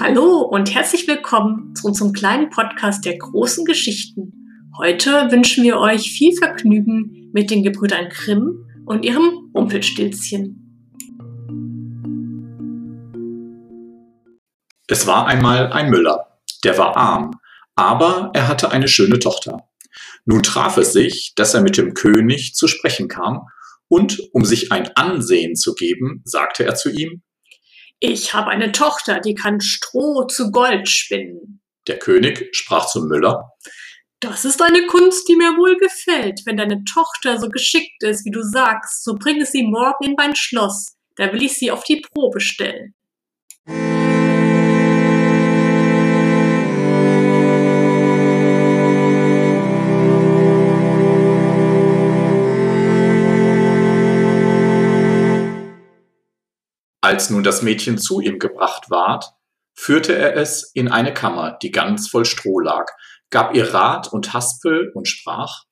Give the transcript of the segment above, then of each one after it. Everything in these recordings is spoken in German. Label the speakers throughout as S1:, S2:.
S1: Hallo und herzlich willkommen zu unserem kleinen Podcast der großen Geschichten. Heute wünschen wir euch viel Vergnügen mit den Gebrüdern Grimm und ihrem Rumpelstilzchen.
S2: Es war einmal ein Müller, der war arm, aber er hatte eine schöne Tochter. Nun traf es sich, dass er mit dem König zu sprechen kam, und um sich ein Ansehen zu geben, sagte er zu ihm,
S1: Ich habe eine Tochter, die kann Stroh zu Gold spinnen.
S2: Der König sprach zum Müller,
S1: Das ist eine Kunst, die mir wohl gefällt. Wenn deine Tochter so geschickt ist, wie du sagst, so bringe sie morgen in mein Schloss. Da will ich sie auf die Probe stellen.
S2: Als nun das Mädchen zu ihm gebracht ward, führte er es in eine Kammer, die ganz voll Stroh lag, gab ihr Rat und Haspel und sprach,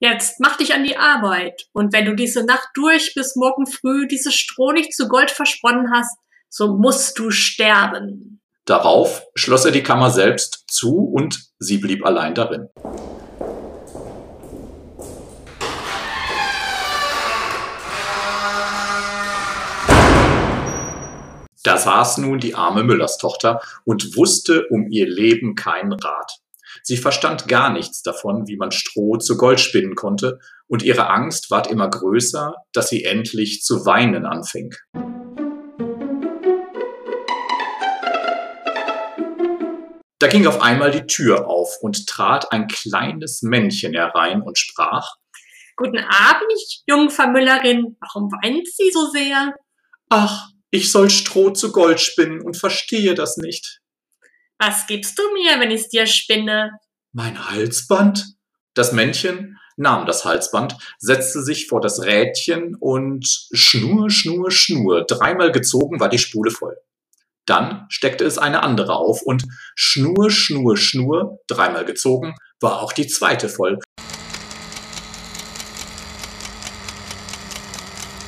S1: Jetzt mach dich an die Arbeit. Und wenn du diese Nacht durch bis morgen früh dieses Stroh nicht zu Gold versponnen hast, so musst du sterben.
S2: Darauf schloss er die Kammer selbst zu und sie blieb allein darin. Da saß nun die arme Müllerstochter und wusste um ihr Leben keinen Rat. Sie verstand gar nichts davon, wie man Stroh zu Gold spinnen konnte, und ihre Angst ward immer größer, dass sie endlich zu weinen anfing. Da ging auf einmal die Tür auf und trat ein kleines Männchen herein und sprach,
S1: Guten Abend, Jungfer Müllerin. Warum weint sie so sehr?
S2: Ach, ich soll Stroh zu Gold spinnen und verstehe das nicht.
S1: Was gibst du mir, wenn ich's dir spinne?
S2: Mein Halsband? Das Männchen nahm das Halsband, setzte sich vor das Rädchen und Schnur, Schnur, Schnur, dreimal gezogen war die Spule voll. Dann steckte es eine andere auf und Schnur, Schnur, Schnur, dreimal gezogen, war auch die zweite voll.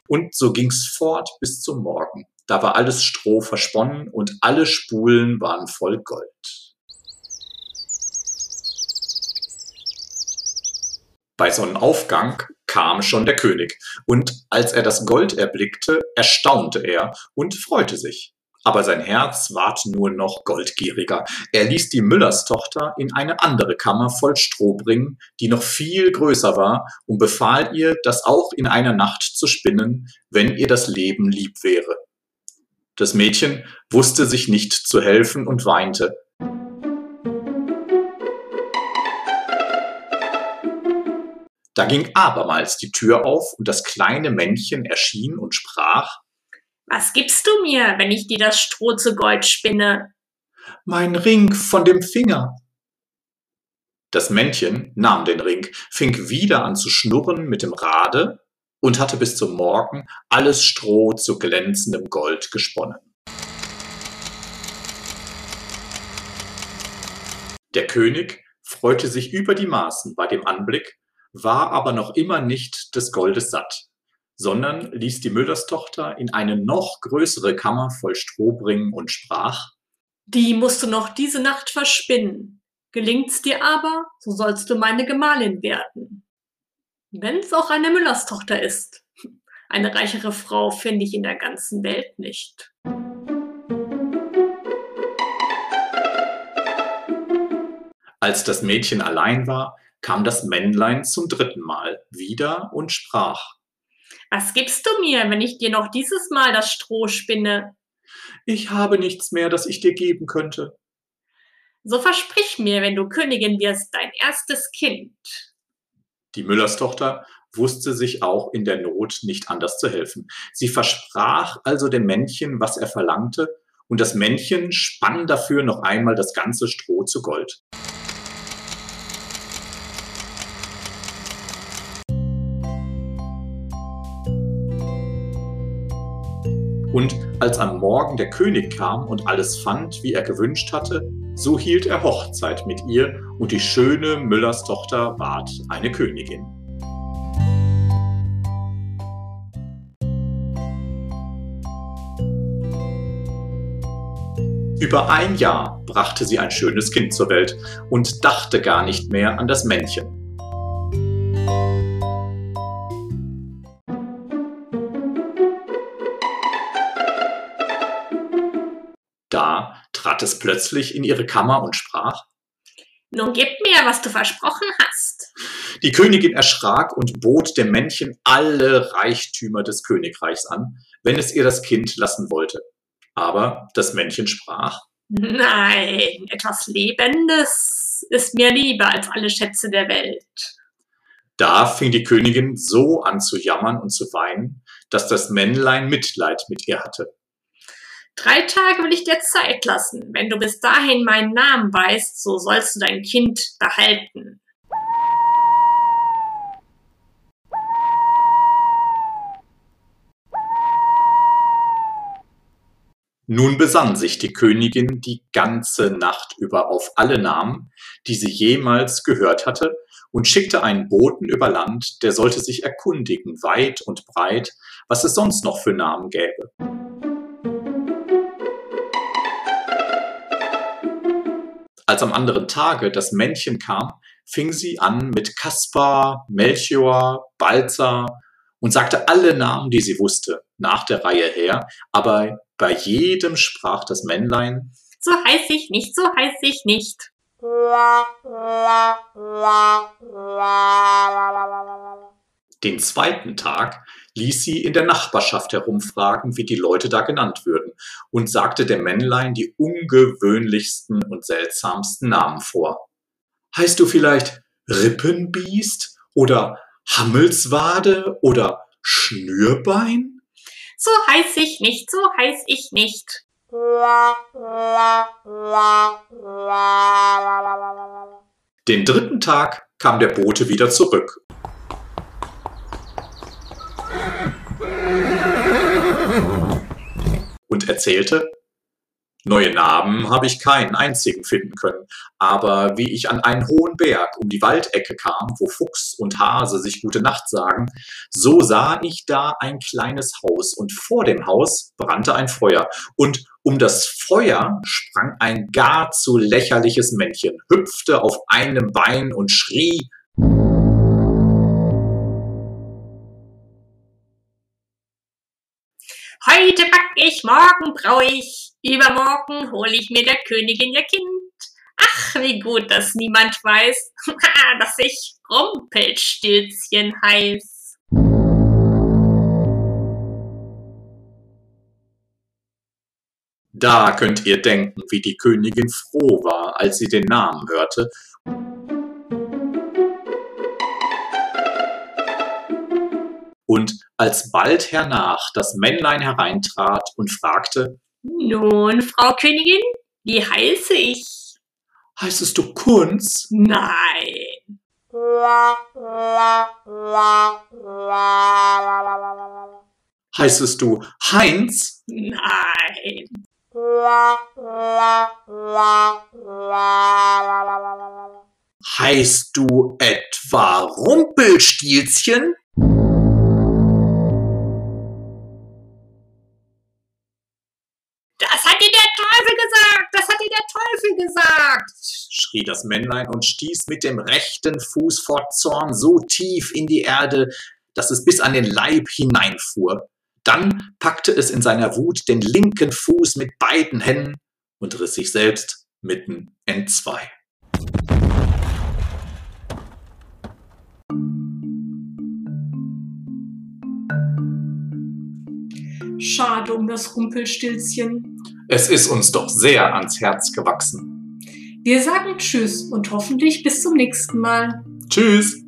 S2: Und so ging's fort bis zum Morgen. Da war alles Stroh versponnen und alle Spulen waren voll Gold. Bei Sonnenaufgang kam schon der König, und als er das Gold erblickte, erstaunte er und freute sich. Aber sein Herz ward nur noch goldgieriger. Er ließ die Müllerstochter in eine andere Kammer voll Stroh bringen, die noch viel größer war, und befahl ihr, das auch in einer Nacht zu spinnen, wenn ihr das Leben lieb wäre. Das Mädchen wusste sich nicht zu helfen und weinte. Da ging abermals die Tür auf und das kleine Männchen erschien und sprach,
S1: Was gibst du mir, wenn ich dir das Stroh zu Gold spinne?
S2: Mein Ring von dem Finger. Das Männchen nahm den Ring, fing wieder an zu schnurren mit dem Rade und hatte bis zum Morgen alles Stroh zu glänzendem Gold gesponnen. Der König freute sich über die Maßen bei dem Anblick, war aber noch immer nicht des Goldes satt, sondern ließ die Müllerstochter in eine noch größere Kammer voll Stroh bringen und sprach,
S1: Die musst du noch diese Nacht verspinnen. Gelingt's dir aber, so sollst du meine Gemahlin werden. Wenn's auch eine Müllerstochter ist. Eine reichere Frau finde ich in der ganzen Welt nicht.
S2: Als das Mädchen allein war, kam das Männlein zum dritten Mal wieder und sprach,
S1: Was gibst du mir, wenn ich dir noch dieses Mal das Stroh spinne?
S2: Ich habe nichts mehr, das ich dir geben könnte.
S1: So versprich mir, wenn du Königin wirst, dein erstes Kind.
S2: Die Müllerstochter wusste sich auch in der Not nicht anders zu helfen. Sie versprach also dem Männchen, was er verlangte, und das Männchen spann dafür noch einmal das ganze Stroh zu Gold. Und als am Morgen der König kam und alles fand, wie er gewünscht hatte, so hielt er Hochzeit mit ihr und die schöne Müllers Tochter ward eine Königin. Über ein Jahr brachte sie ein schönes Kind zur Welt und dachte gar nicht mehr an das Männchen. Trat es plötzlich in ihre Kammer und sprach
S1: Nun gib mir, was du versprochen hast.
S2: Die Königin erschrak und bot dem Männchen alle Reichtümer des Königreichs an, wenn es ihr das Kind lassen wollte. Aber das Männchen sprach
S1: Nein, etwas Lebendes ist mir lieber als alle Schätze der Welt.
S2: Da fing die Königin so an zu jammern und zu weinen, dass das Männlein Mitleid mit ihr hatte.
S1: Drei Tage will ich dir Zeit lassen. Wenn du bis dahin meinen Namen weißt, so sollst du dein Kind behalten.
S2: Nun besann sich die Königin die ganze Nacht über auf alle Namen, die sie jemals gehört hatte, und schickte einen Boten über Land, der sollte sich erkundigen, weit und breit, was es sonst noch für Namen gäbe. Als am anderen Tage das Männchen kam, fing sie an mit Kaspar, Melchior, Balzer und sagte alle Namen, die sie wusste, nach der Reihe her, aber bei jedem sprach das Männlein
S1: So heiß ich nicht, so heiß ich nicht.
S2: Den zweiten Tag ließ sie in der Nachbarschaft herumfragen, wie die Leute da genannt würden, und sagte dem Männlein die ungewöhnlichsten und seltsamsten Namen vor. Heißt du vielleicht Rippenbiest oder Hammelswade oder Schnürbein?
S1: So heiß ich nicht, so heiß ich nicht.
S2: Den dritten Tag kam der Bote wieder zurück. Und erzählte, Neue Namen habe ich keinen einzigen finden können, aber wie ich an einen hohen Berg um die Waldecke kam, wo Fuchs und Hase sich gute Nacht sagen, so sah ich da ein kleines Haus und vor dem Haus brannte ein Feuer und um das Feuer sprang ein gar zu lächerliches Männchen, hüpfte auf einem Bein und schrie
S1: Heute back ich, morgen brau ich, übermorgen hol ich mir der Königin ihr Kind. Ach, wie gut, dass niemand weiß, dass ich Rumpelstilzchen heiß.
S2: Da könnt ihr denken, wie die Königin froh war, als sie den Namen hörte und als bald hernach das Männlein hereintrat und fragte,
S1: Nun, Frau Königin, wie heiße ich?
S2: Heißest du Kunz?
S1: Nein.
S2: Heißest du Heinz?
S1: Nein.
S2: Heißt du etwa Rumpelstilzchen? Schrie das Männlein und stieß mit dem rechten Fuß vor Zorn so tief in die Erde, dass es bis an den Leib hineinfuhr. Dann packte es in seiner Wut den linken Fuß mit beiden Händen und riss sich selbst mitten entzwei.
S1: Schade um das Rumpelstilzchen.
S2: Es ist uns doch sehr ans Herz gewachsen.
S1: Wir sagen Tschüss und hoffentlich bis zum nächsten Mal.
S2: Tschüss!